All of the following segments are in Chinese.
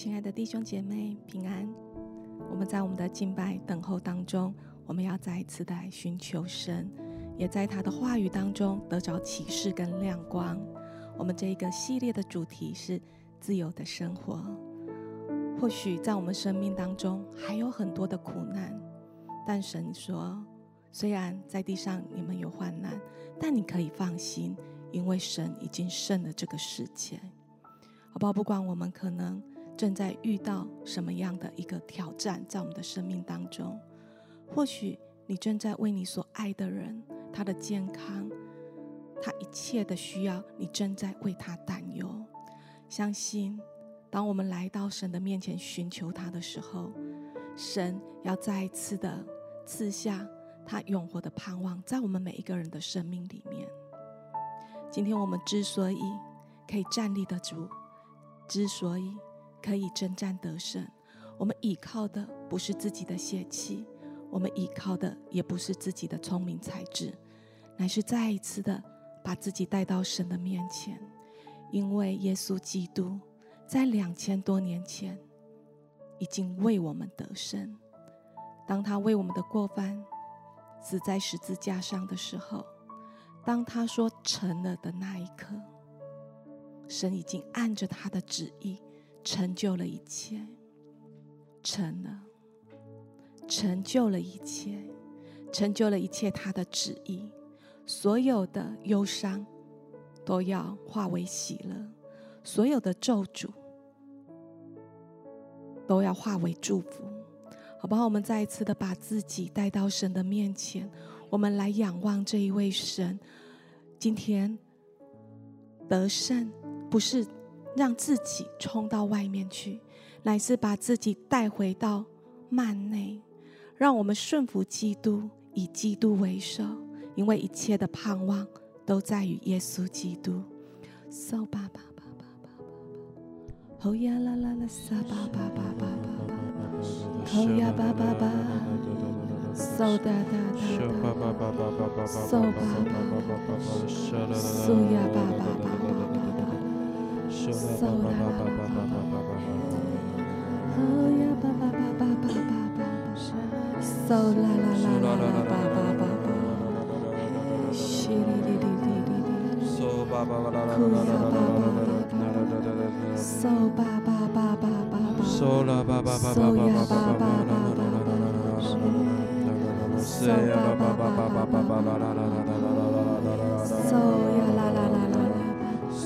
亲爱的弟兄姐妹，平安！我们在我们的敬拜等候当中，我们要再一次的寻求神，也在他的话语当中得着启示跟亮光。我们这一个系列的主题是自由的生活。或许在我们生命当中还有很多的苦难，但神说，虽然在地上你们有患难，但你可以放心，因为神已经胜了这个世界。好不好？不管我们可能。正在遇到什么样的一个挑战，在我们的生命当中，或许你正在为你所爱的人，他的健康，他一切的需要，你正在为他担忧。相信，当我们来到神的面前寻求他的时候，神要再一次的赐下他永活的盼望，在我们每一个人的生命里面。今天我们之所以可以站立得住，之所以可以征战得胜，我们依靠的不是自己的血气，我们依靠的也不是自己的聪明才智，乃是再一次的把自己带到神的面前，因为耶稣基督在两千多年前已经为我们得胜。当他为我们的过犯死在十字架上的时候，当他说成了的那一刻，神已经按着他的旨意。成就了一切，成了，成就了一切，成就了一切，他的旨意，所有的忧伤都要化为喜乐，所有的咒诅都要化为祝福，好不好？我们再一次的把自己带到神的面前，我们来仰望这一位神。今天得胜不是。让自己冲到外面去，乃是把自己带回到幔内，让我们顺服基督，以基督为首，因为一切的盼望都在于耶稣基督。So 巴巴巴巴巴巴，吼呀啦啦啦，撒巴巴巴巴巴，吼呀巴巴巴，So 哒哒哒哒，So 巴巴巴巴，苏呀巴巴巴巴 So ya la la.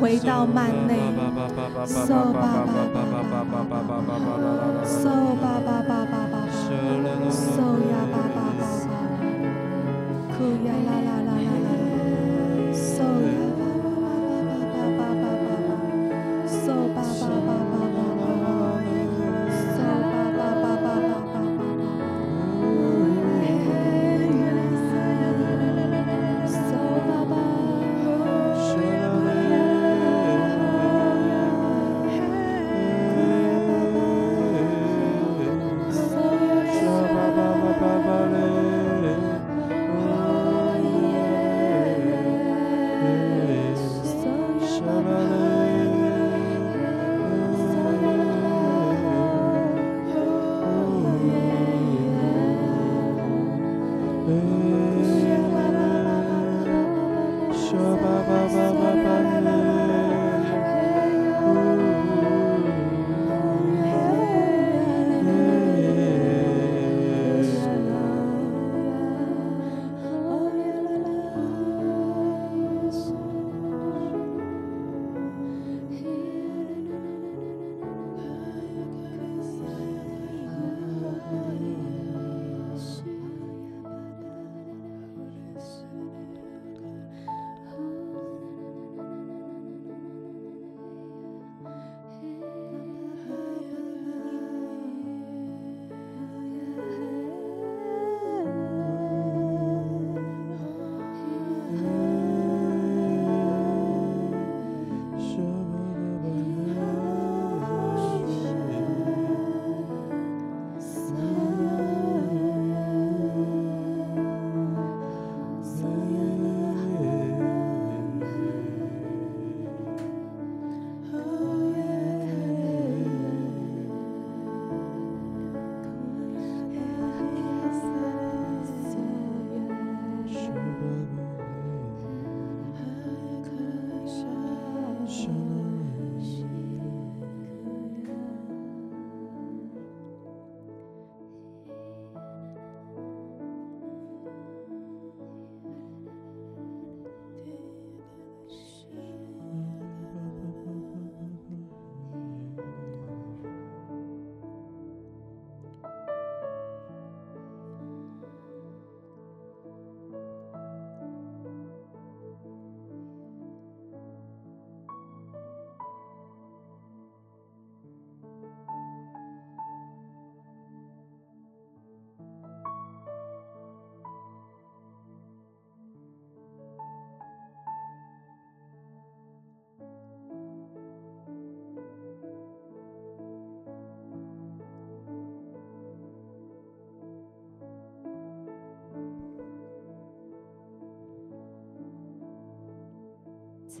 回到幔内，嗖吧吧吧吧吧吧吧吧吧吧吧，嗖吧吧吧吧吧，嗖呀吧吧吧吧，哭呀啦啦，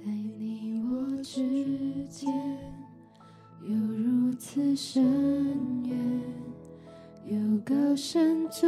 在你我之间有如此深远有高山阻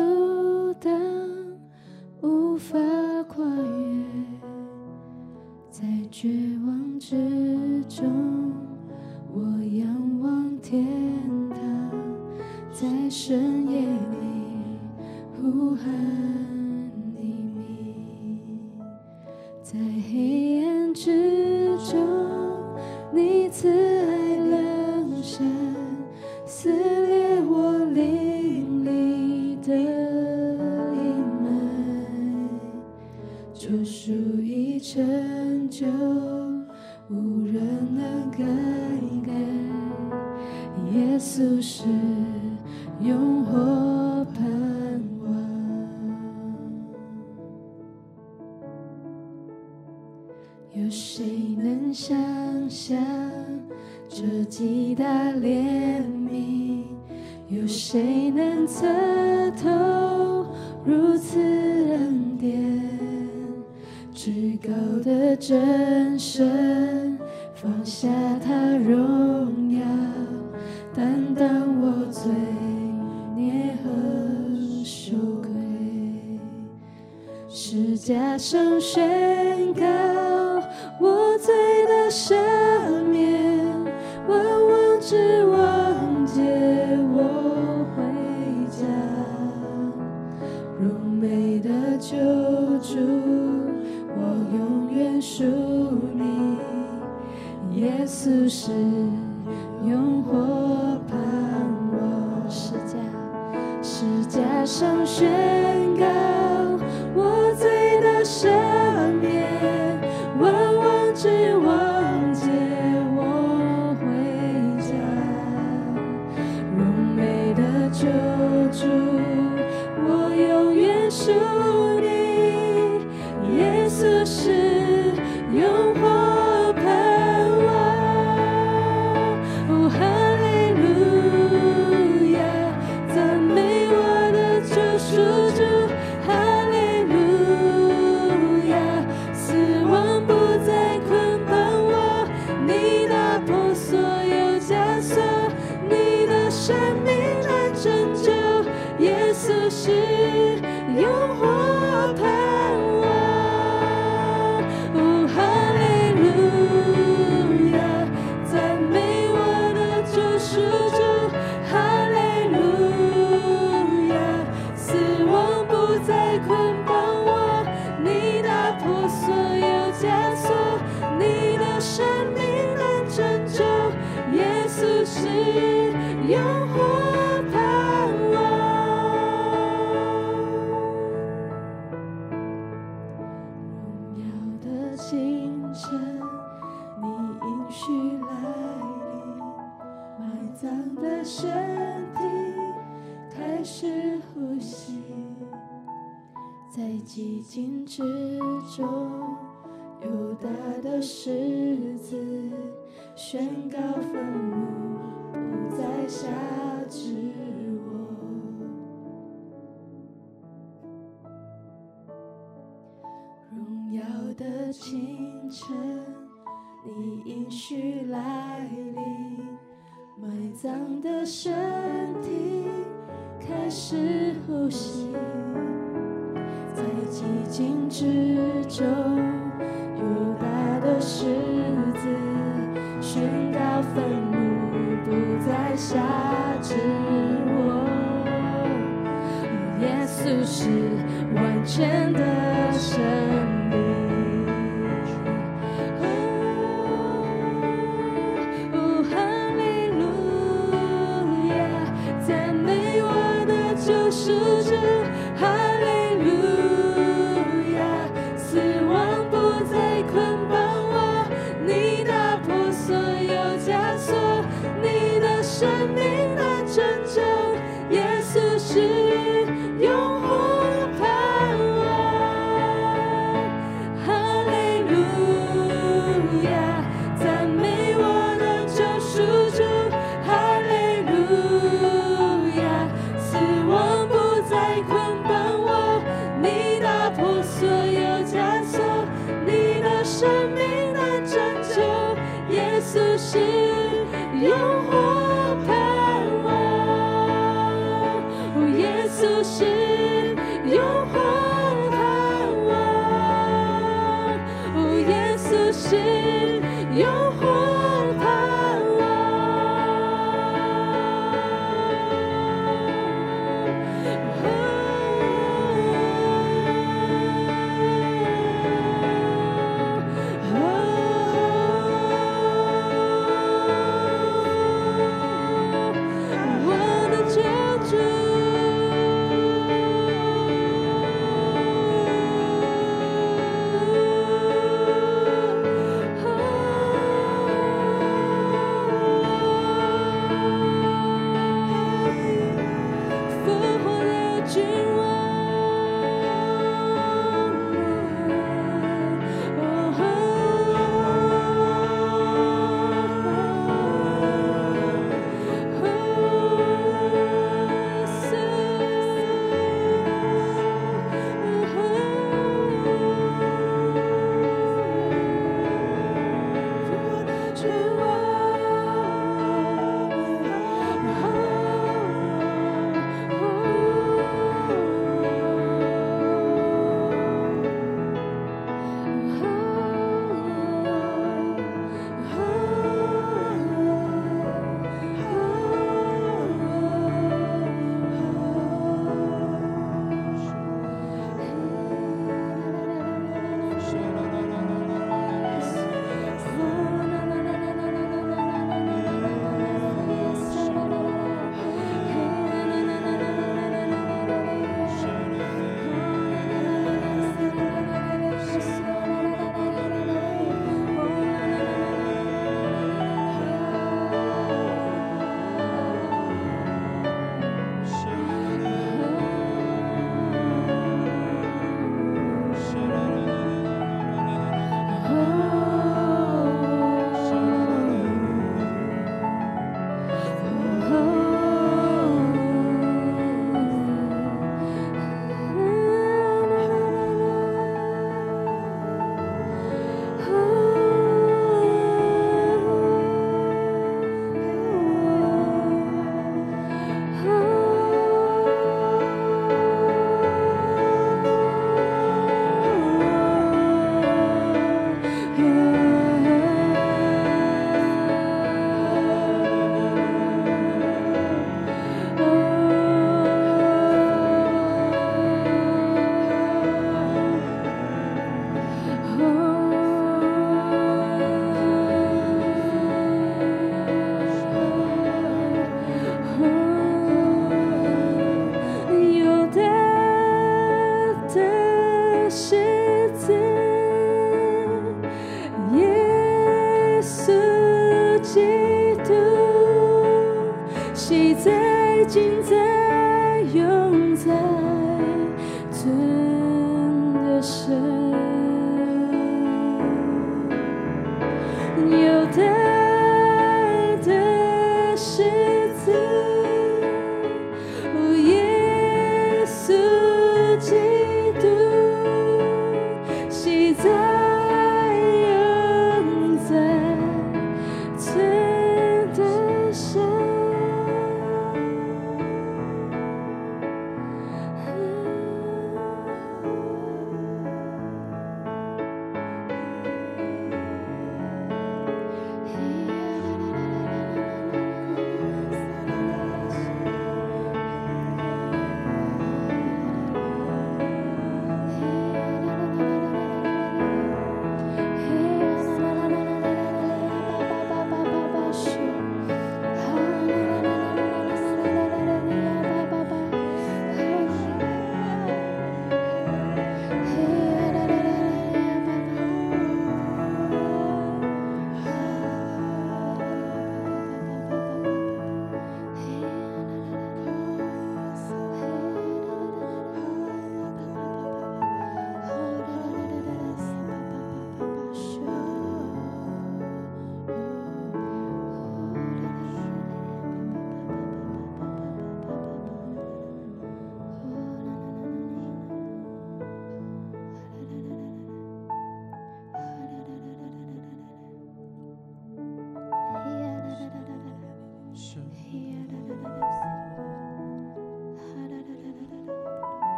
来临，埋葬的身体开始呼吸，在寂静之中，有大的狮子宣告愤怒，不再辖制我。耶稣是完全的神。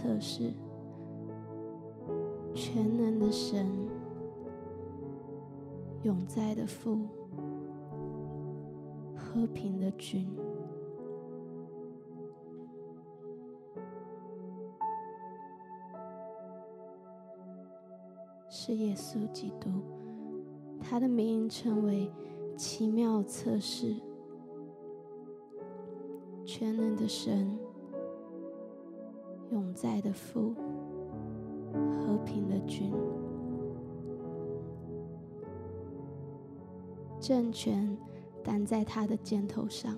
测试，全能的神，永在的父，和平的君。是耶稣基督，他的名称为奇妙测试，全能的神，在的父，和平的君，政权担在他的肩头上，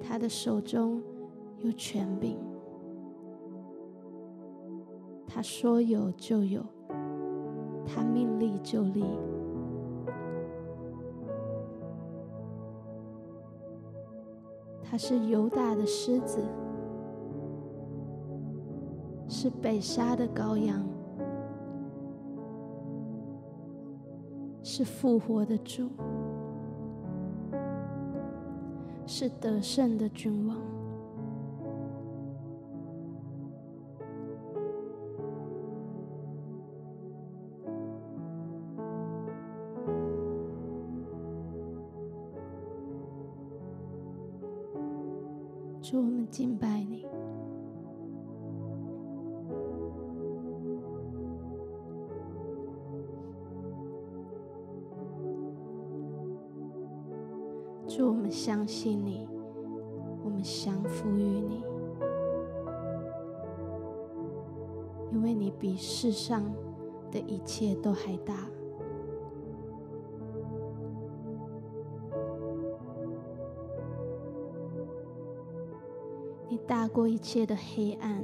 他的手中有权柄。他说有就有，他命立就立。他是犹大的狮子，是被杀的羔羊，是复活的主，是得胜的君王。敬拜你。祝，我们相信你，我们降服于你，因为你比世上的一切都还大。过一切的黑暗，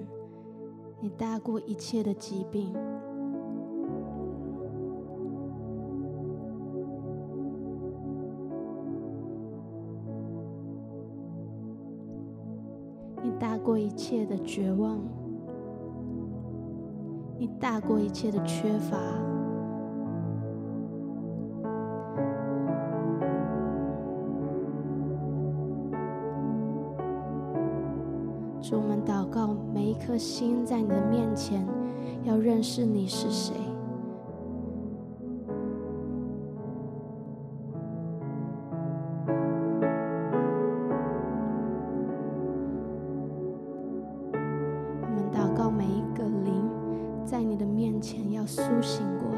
你大过一切的疾病，你大过一切的绝望，你大过一切的缺乏。心在你的面前，要认识你是谁。我们祷告，每一个灵在你的面前要苏醒过来。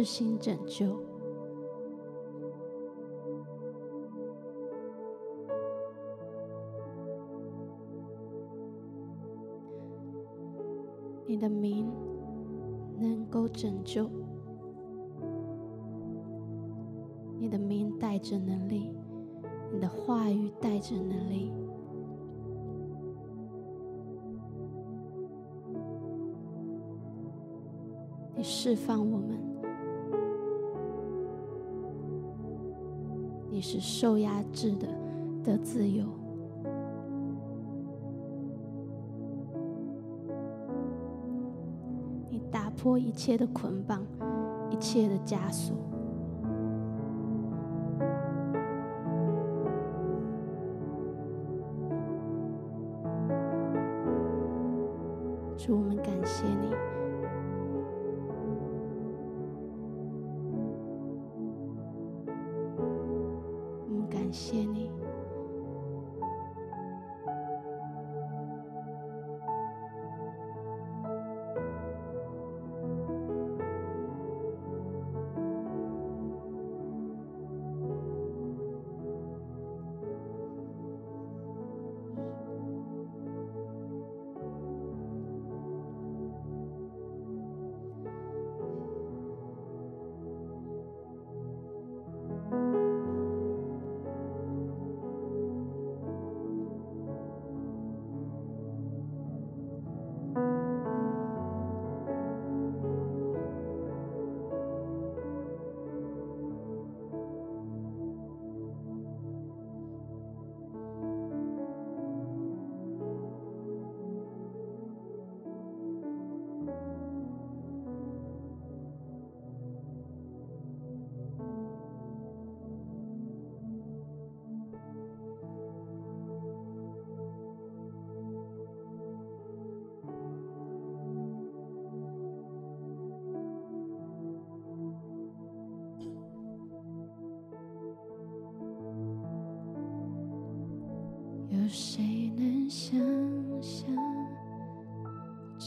施行拯救，你的名能够拯救，你的名带着能力，你的话语带着能力。你释放我们，你使受压制的的自由，你打破一切的捆绑，一切的枷锁。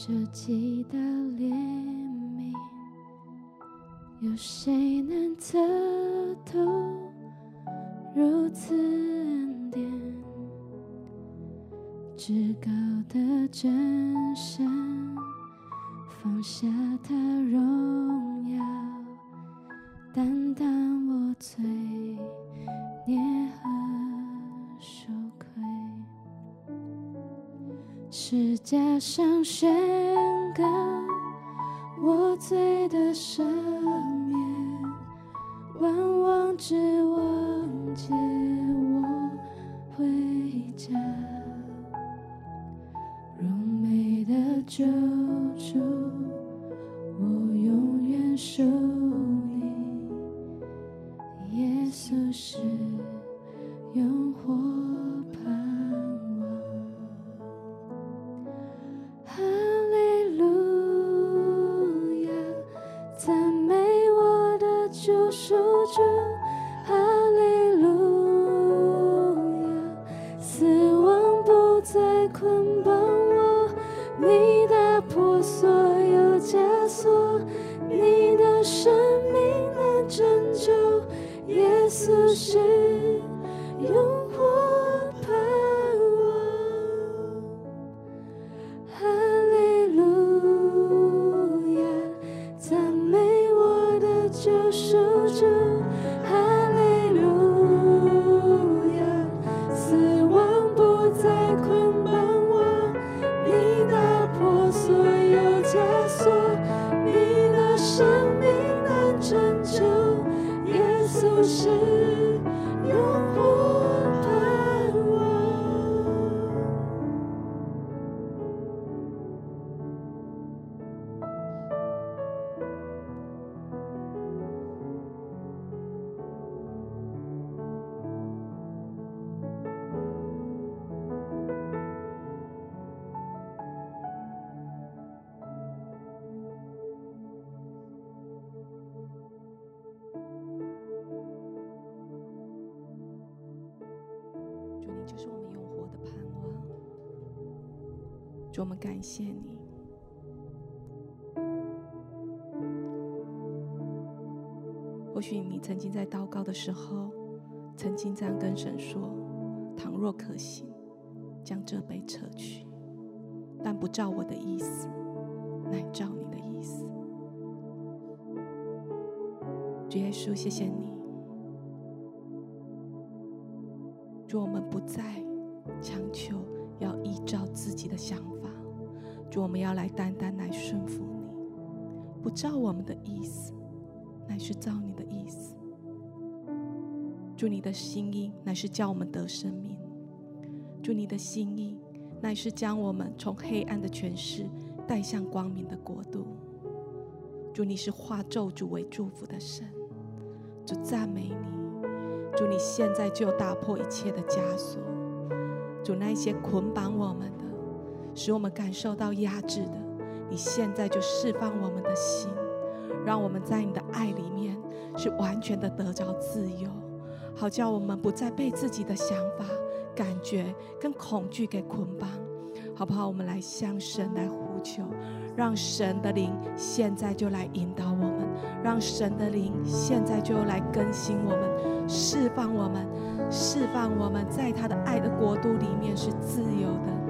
这极大怜悯？有谁能测透如此恩典？至高的真神放下他荣耀，担当我罪孽和羞愧。十架上宣美着感谢你。或许你曾经在祷告的时候，曾经这样跟神说：“倘若可行，将这杯撤去，但不照我的意思，乃照你的意思。”主耶稣，谢谢你。若，我们不再强求要依照自己的想法，主，我们要来单单来顺服你。不照我们的意思，乃是照你的意思。主，你的心意乃是叫我们得生命。主，你的心意乃是将我们从黑暗的权势带向光明的国度。主，你是化咒诅为祝福的神。主，赞美你。主，你现在就打破一切的枷锁。主，那些捆绑我们的，使我们感受到压制的，你现在就释放我们的心，让我们在你的爱里面是完全的得着自由。好叫我们不再被自己的想法、感觉跟恐惧给捆绑，好不好？我们来向神来呼求，让神的灵现在就来引导我们，让神的灵现在就来更新我们、释放我们、释放我们，在他的爱的国度里面是自由的。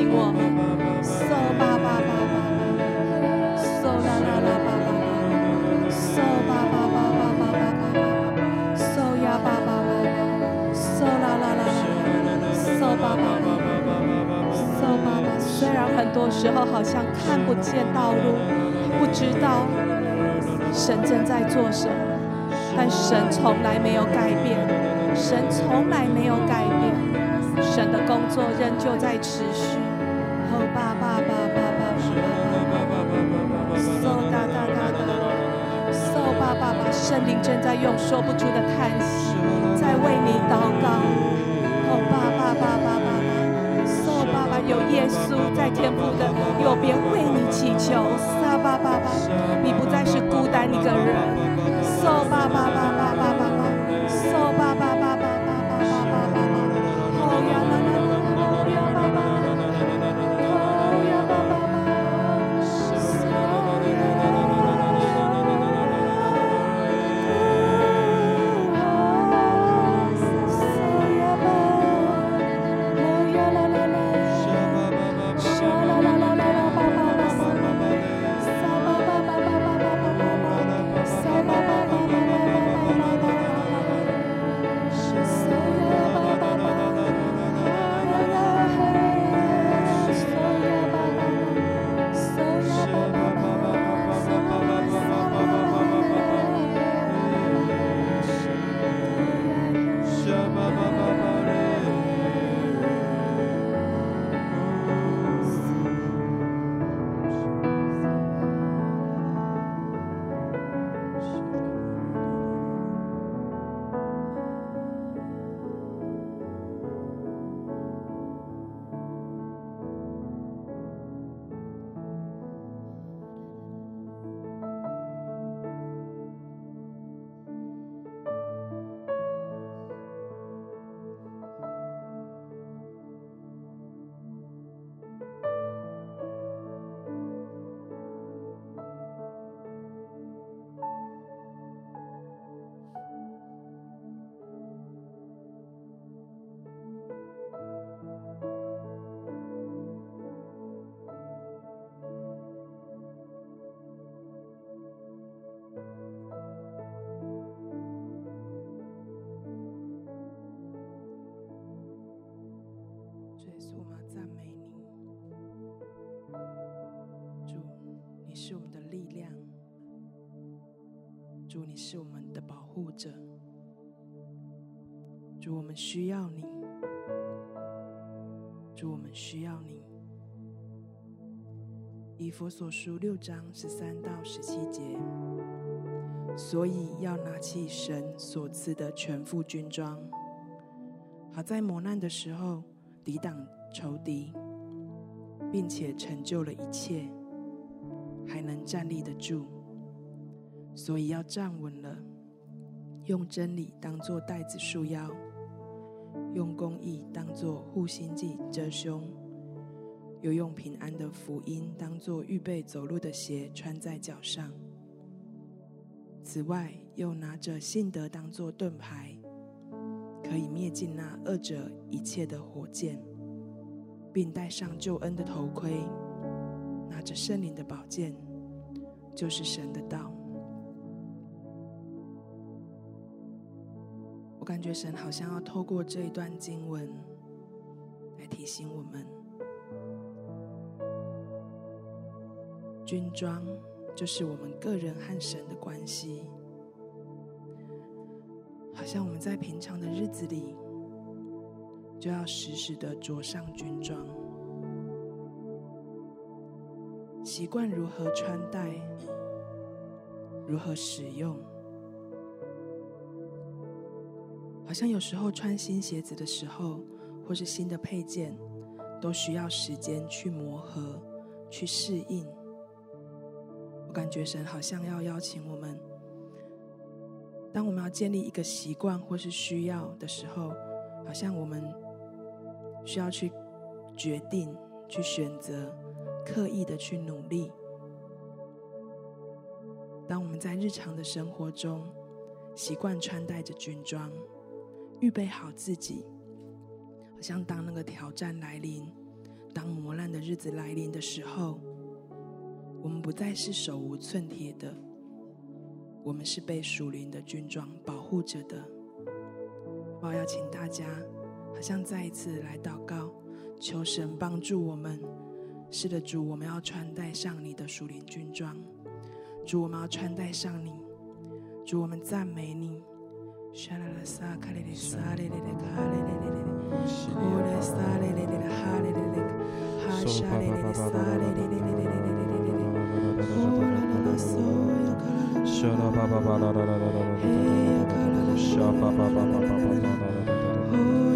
醒我。们，嗦巴巴巴巴，嗦啦啦啦巴巴，嗦巴巴巴巴巴巴巴，嗦呀巴巴巴，嗦啦啦啦啦，嗦巴巴巴，嗦巴巴。虽然很多时候好像看不见道路，不知道神正在做什么，但神从来没有改变，神从来没有改变，神的工作仍旧在持续。圣灵正在用说不出的叹息，在为你祷告。哦，爸爸，爸爸，爸爸，哦爸爸，有耶稣在天父的右边为你祈求。撒巴爸爸，主，你是我们的保护者。主，我们需要你。主，我们需要你。以佛所书六章十三到十七节。所以要拿起神所赐的全副军装，好在磨难的时候。抵挡仇敌，并且成就了一切，还能站立得住。所以要站稳了，用真理当作带子束腰，用公义当作护心镜遮胸，又用平安的福音当作预备走路的鞋穿在脚上。此外，又拿着信德当作盾牌，可以灭尽那恶者一切的火箭，并戴上救恩的头盔，拿着圣灵的宝剑，就是神的道。我感觉神好像要透过这一段经文来提醒我们，军装。就是我们个人和神的关系，好像我们在平常的日子里，就要时时的着上军装，习惯如何穿戴，如何使用。好像有时候穿新鞋子的时候，或是新的配件，都需要时间去磨合，去适应。我感觉神好像要邀请我们，当我们要建立一个习惯或是需要的时候，好像我们需要去决定、去选择、刻意的去努力。当我们在日常的生活中习惯穿戴着军装，预备好自己，好像当那个挑战来临、当磨难的日子来临的时候。我们不再是手无寸铁的，我们是被属灵的军装保护着的。我要请大家，好像再一次来祷告，求神帮助我们。是的，主，我们要穿戴上你的属灵军装。主，我们要穿戴上你。主，我们赞美你。好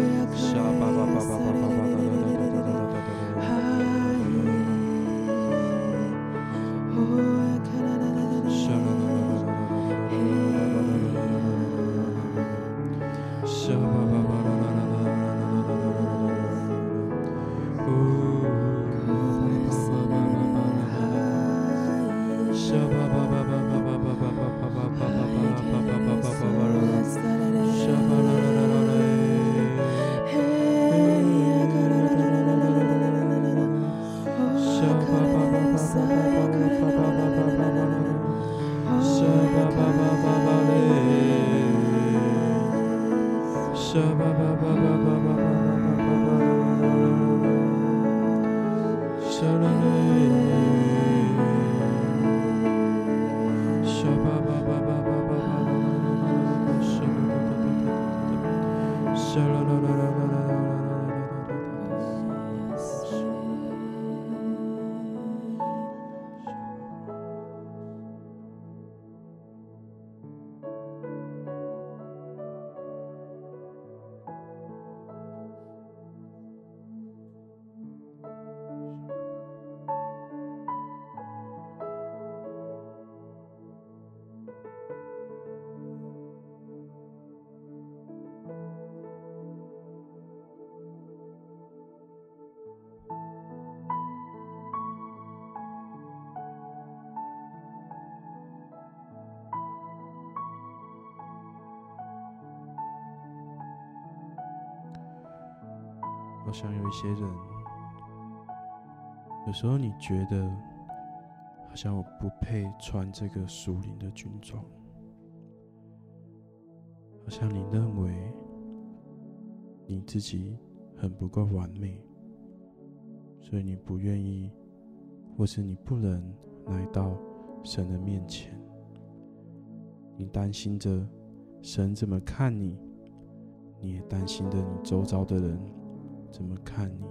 像有一些人，有时候你觉得好像我不配穿这个属灵的军装，好像你认为你自己很不够完美，所以你不愿意，或是你不能来到神的面前。你担心着神怎么看你，你也担心着你周遭的人。怎么看你？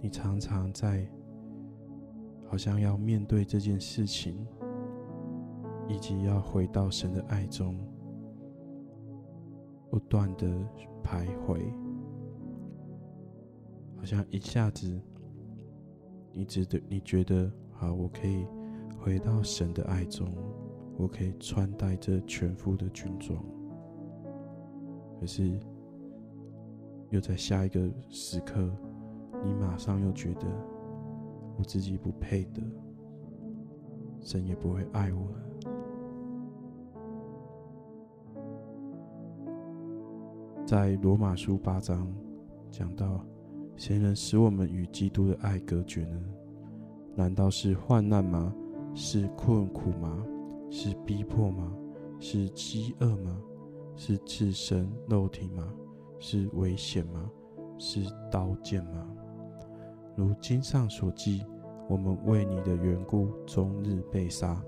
你常常在好像要面对这件事情，以及要回到神的爱中，不断的徘徊，好像一下子，你觉得你觉得好，我可以回到神的爱中，我可以穿戴这全副的军装。可是又在下一个时刻，你马上又觉得我自己不配的，神也不会爱我了。在罗马书八章讲到，谁能使我们与基督的爱隔绝呢？难道是患难吗？是困苦吗？是逼迫吗？是饥饿吗？是赤身肉体吗？是危险吗？是刀剑吗？如经上所记，我们为你的缘故，终日被杀，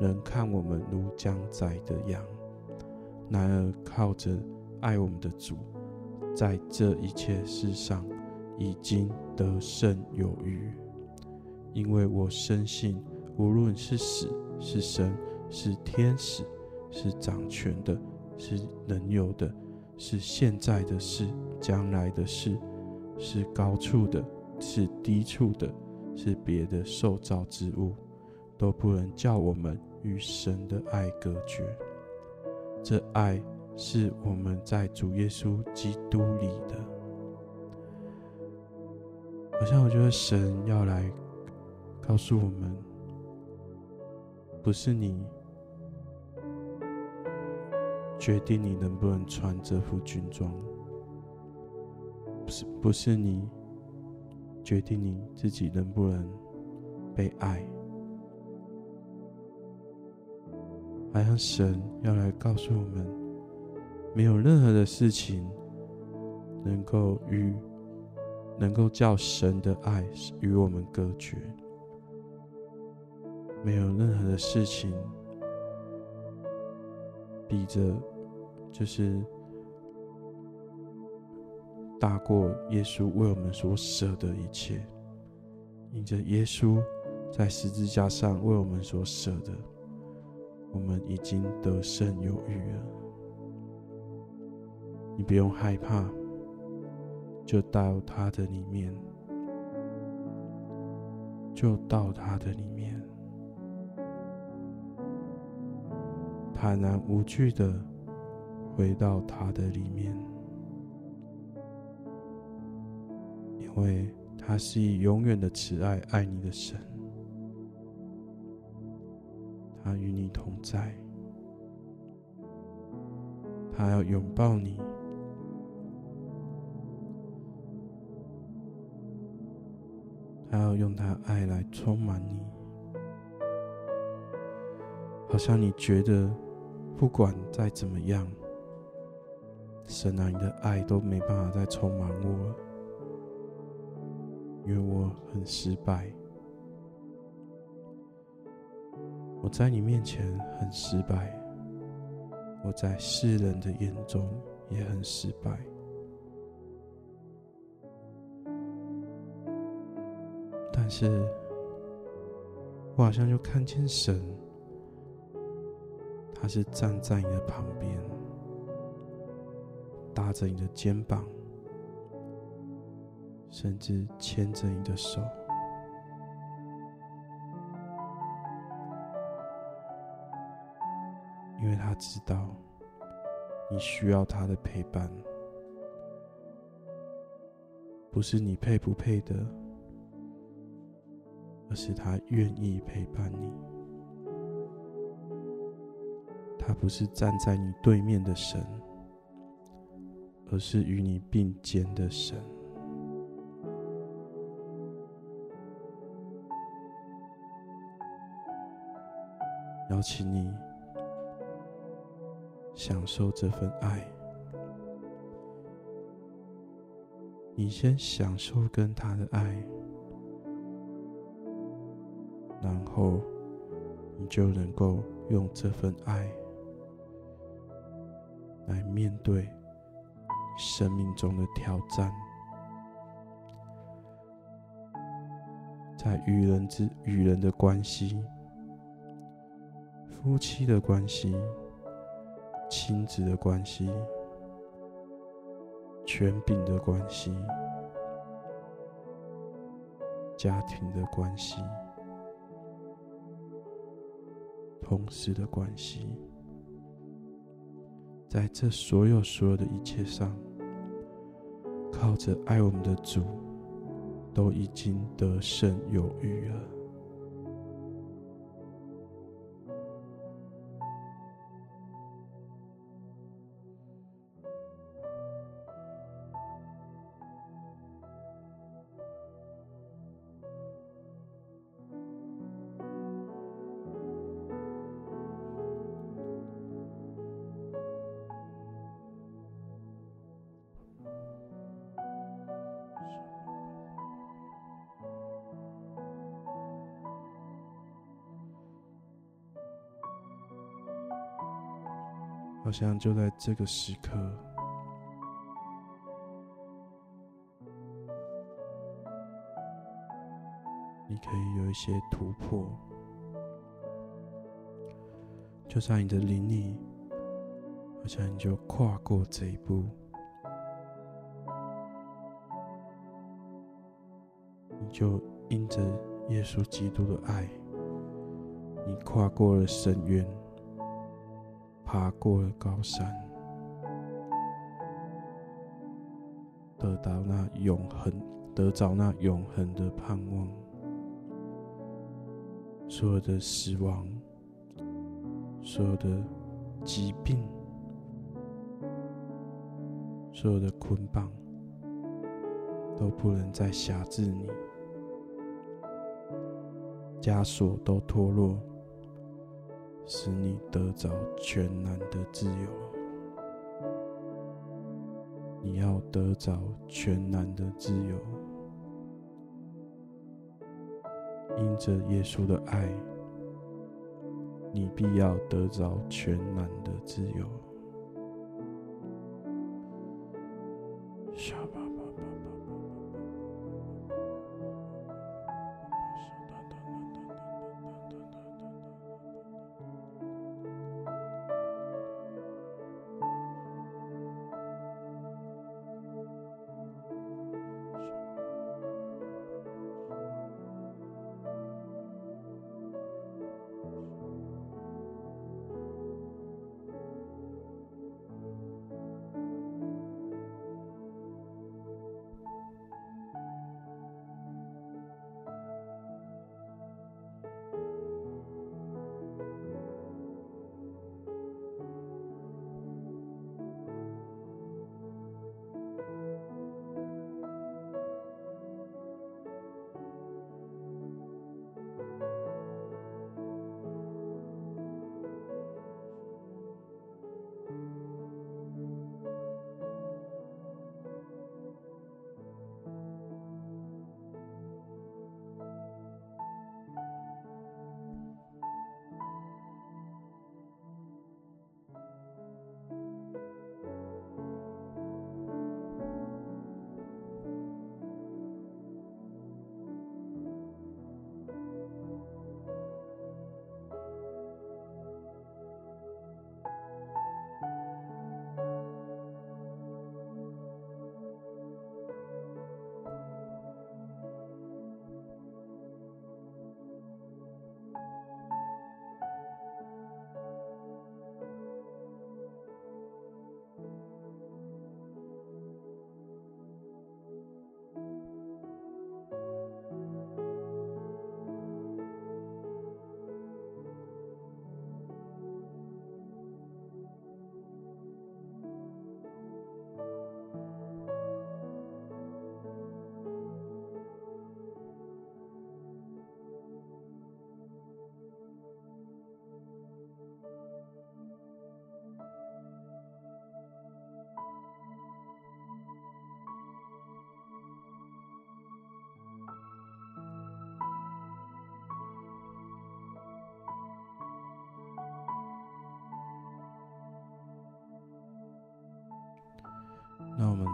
人看我们如将宰的羊。然而靠着。爱我们的主，在这一切事上已经得胜有余，因为我深信，无论是死是生，是天使，是掌权的，是能有的，是现在的事，将来的事，是高处的，是低处的，是别的受造之物，都不能叫我们与神的爱隔绝。这爱。是我们在主耶稣基督里的，好像我觉得神要来告诉我们，不是你决定你能不能穿这副军装，不是不是你决定你自己能不能被爱，好像神要来告诉我们。没有任何的事情能够与能够叫神的爱与我们隔绝。没有任何的事情比着就是大过耶稣为我们所舍的一切。因着耶稣在十字架上为我们所舍的，我们已经得胜有余了。你不用害怕，就到他的里面，就到他的里面，坦然无惧的回到他的里面，因为他是以永远的慈爱爱你的神，他与你同在，他要拥抱你。他要用他爱来充满你，好像你觉得不管再怎么样，神啊，你的爱都没办法再充满我了，因为我很失败，我在你面前很失败，我在世人的眼中也很失败。但是，我好像就看见神，他是站在你的旁边，搭着你的肩膀，甚至牵着你的手，因为他知道你需要他的陪伴，不是你配不配的。而是他愿意陪伴你，他不是站在你对面的神，而是与你并肩的神。邀请你享受这份爱，你先享受跟他的爱。然后，你就能够用这份爱来面对生命中的挑战，在与人之与人的关系、夫妻的关系、亲子的关系、权柄的关系、家庭的关系。同事的关系，在这所有所有的一切上，靠着爱我们的主，都已经得胜有余了。好像就在这个时刻，你可以有一些突破，就在你的灵里，好像你就跨过这一步，你就因着耶稣基督的爱，你跨过了深渊。爬过了高山，得到那永恒，得着那永恒的盼望。所有的死亡，所有的疾病，所有的捆绑，都不能再辖制你，枷锁都脱落。使你得着全然的自由，你要得着全然的自由，因着耶稣的爱，你必要得着全然的自由。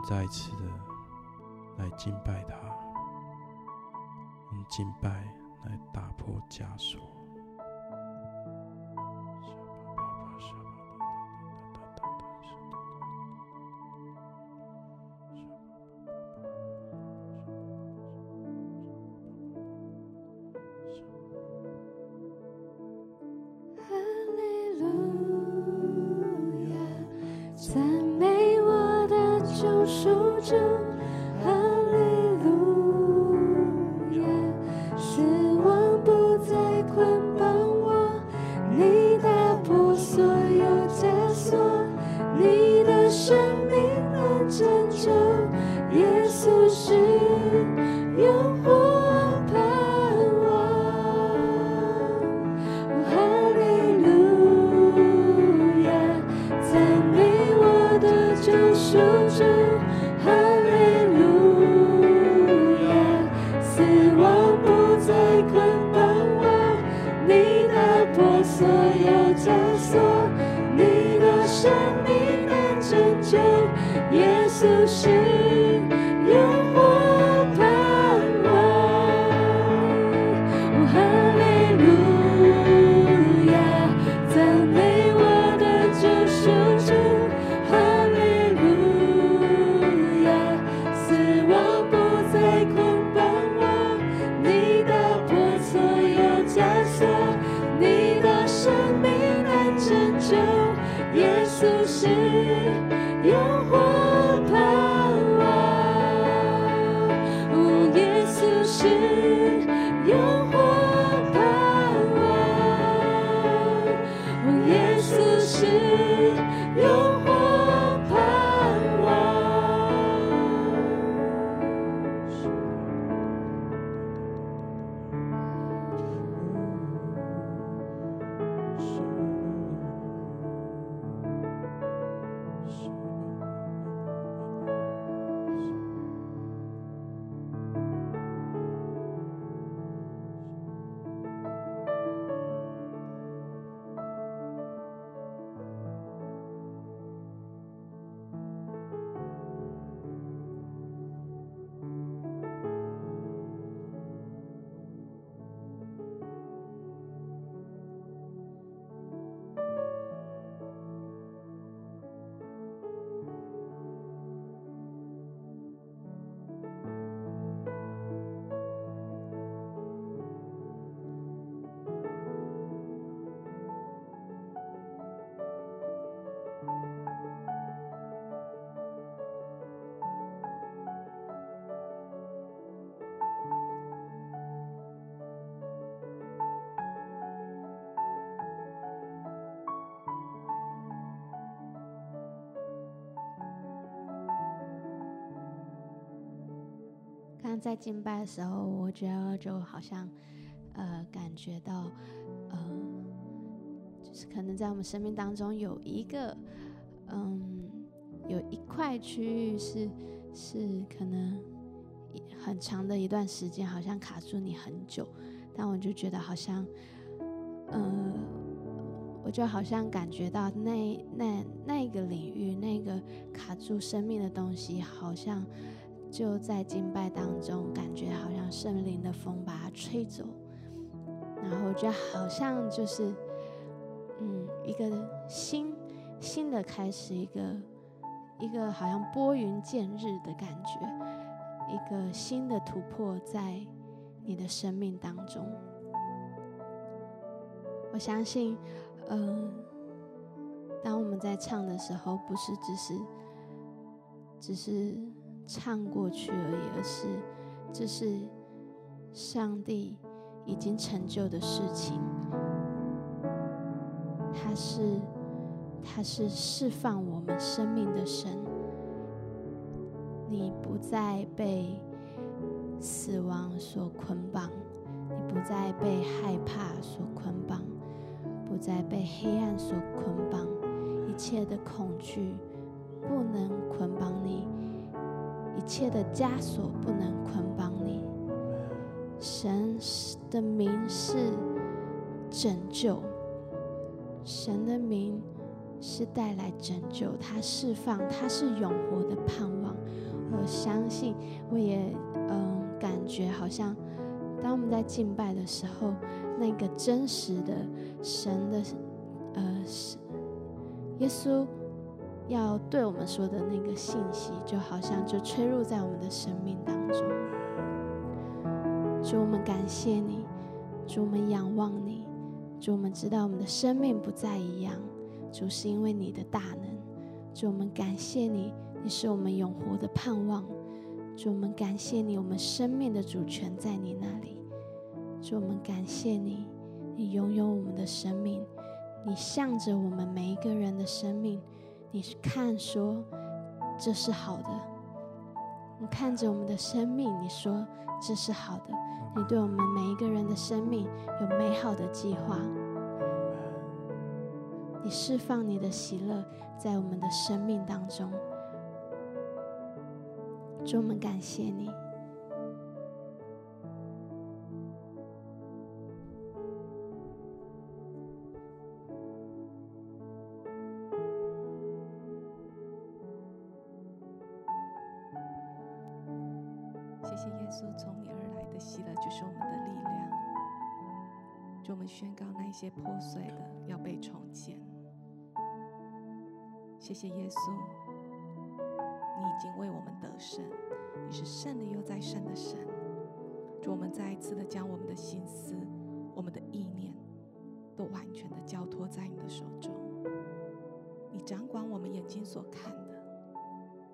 再一次的来敬拜他，用敬拜来打破枷锁。在敬拜的时候，我觉得就好像，呃，感觉到，呃，就是可能在我们生命当中有一个，嗯，有一块区域是是可能很长的一段时间，好像卡住你很久，但我就觉得好像，呃，我就好像感觉到那那那个领域那个卡住生命的东西，好像。就在敬拜当中，感觉好像圣灵的风把它吹走，然后我觉得好像就是，嗯，一个新新的开始，一个一个好像拨云见日的感觉，一个新的突破在你的生命当中。我相信，嗯、当我们在唱的时候，不是只是，只是。唱过去而已，而是这是上帝已经成就的事情。他是他是释放我们生命的神。你不再被死亡所捆绑，你不再被害怕所捆绑，不再被黑暗所捆绑，一切的恐惧不能捆绑你。一切的枷锁不能捆绑你。神的名是拯救，神的名是带来拯救，他释放，他是永活的盼望。我相信，我也嗯感觉好像，当我们在敬拜的时候，那个真实的神的呃是耶稣。要对我们说的那个信息，就好像就吹入在我们的生命当中。主，我们感谢你；主，我们仰望你；主，我们知道我们的生命不再一样。主，是因为你的大能。主，我们感谢你，你是我们永活的盼望。主，我们感谢你，我们生命的主权在你那里。主，我们感谢你，你拥有我们的生命，你向着我们每一个人的生命，你是看说这是好的。你看着我们的生命，你说这是好的。你对我们每一个人的生命有美好的计划。你释放你的喜乐在我们的生命当中。主，我们感谢你。稣，从你而来的喜乐就是我们的力量。主，我们宣告那些破碎的要被重建。谢谢耶稣。你已经为我们得胜，你是胜的又再胜的神。主，我们再一次的将我们的心思、我们的意念，都完全的交托在你的手中。你掌管我们眼睛所看的，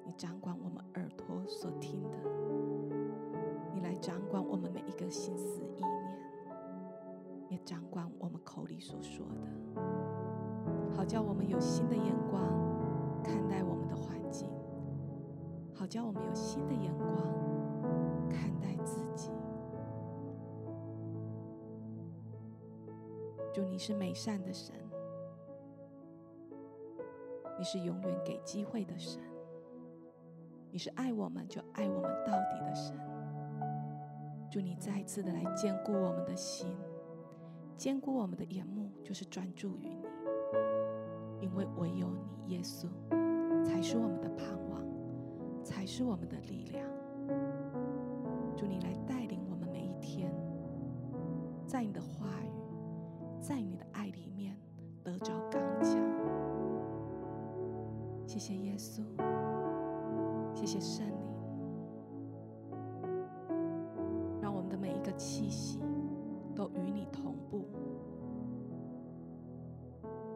你掌管我们耳朵所听的，来掌管我们每一个心思意念，也掌管我们口里所说的，好叫我们有新的眼光看待我们的环境。好叫我们有新的眼光看待自己。主，你是美善的神，你是永远给机会的神，你是爱我们就爱我们到底的神。祝你再次的来坚固我们的心，坚固我们的眼目，就是专注于你，因为唯有你，耶稣，才是我们的盼望。才是我们的力量。祝你来带领我们每一天，在你的话语，在你的爱里面得着刚强。谢谢耶稣，谢谢神气息都与你同步，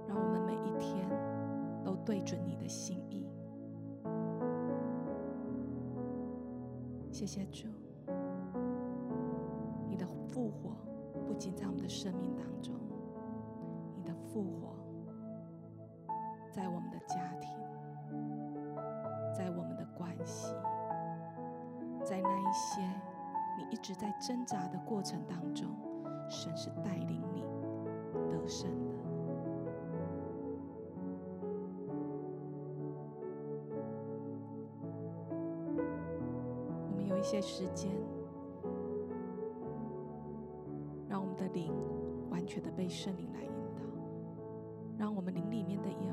让我们每一天都对准你的心意。谢谢主，你的复活不仅在我们的生命当中，你的复活直在挣扎的过程当中，神是带领你得胜的。我们有一些时间，让我们的灵完全的被圣灵来引导，让我们灵里面的眼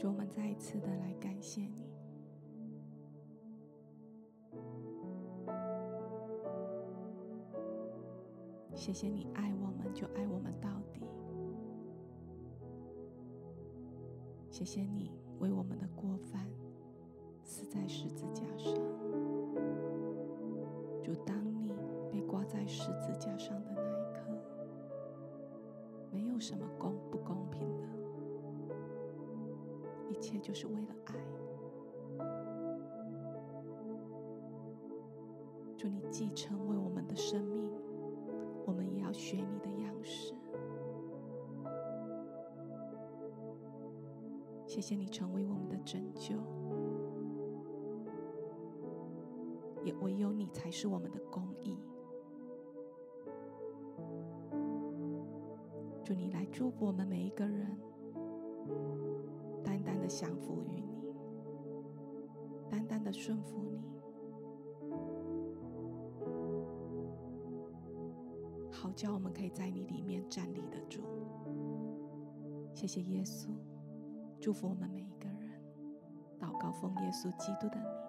主，我们再一次的来感谢你。谢谢你爱我们，就爱我们到底。谢谢你为我们的过犯死在十字架上。主，当你被挂在十字架上的那一刻，没有什么公不公平的，一切就是为了爱。祝，你既成为我们的生命。我们也要学你的样式。谢谢你成为我们的拯救，也唯有你才是我们的公义。祝你来祝福我们每一个人，的降服于你，单单的顺服你。好叫我们可以在你里面站立得住。谢谢耶稣，祝福我们每一个人。祷告奉耶稣基督的名。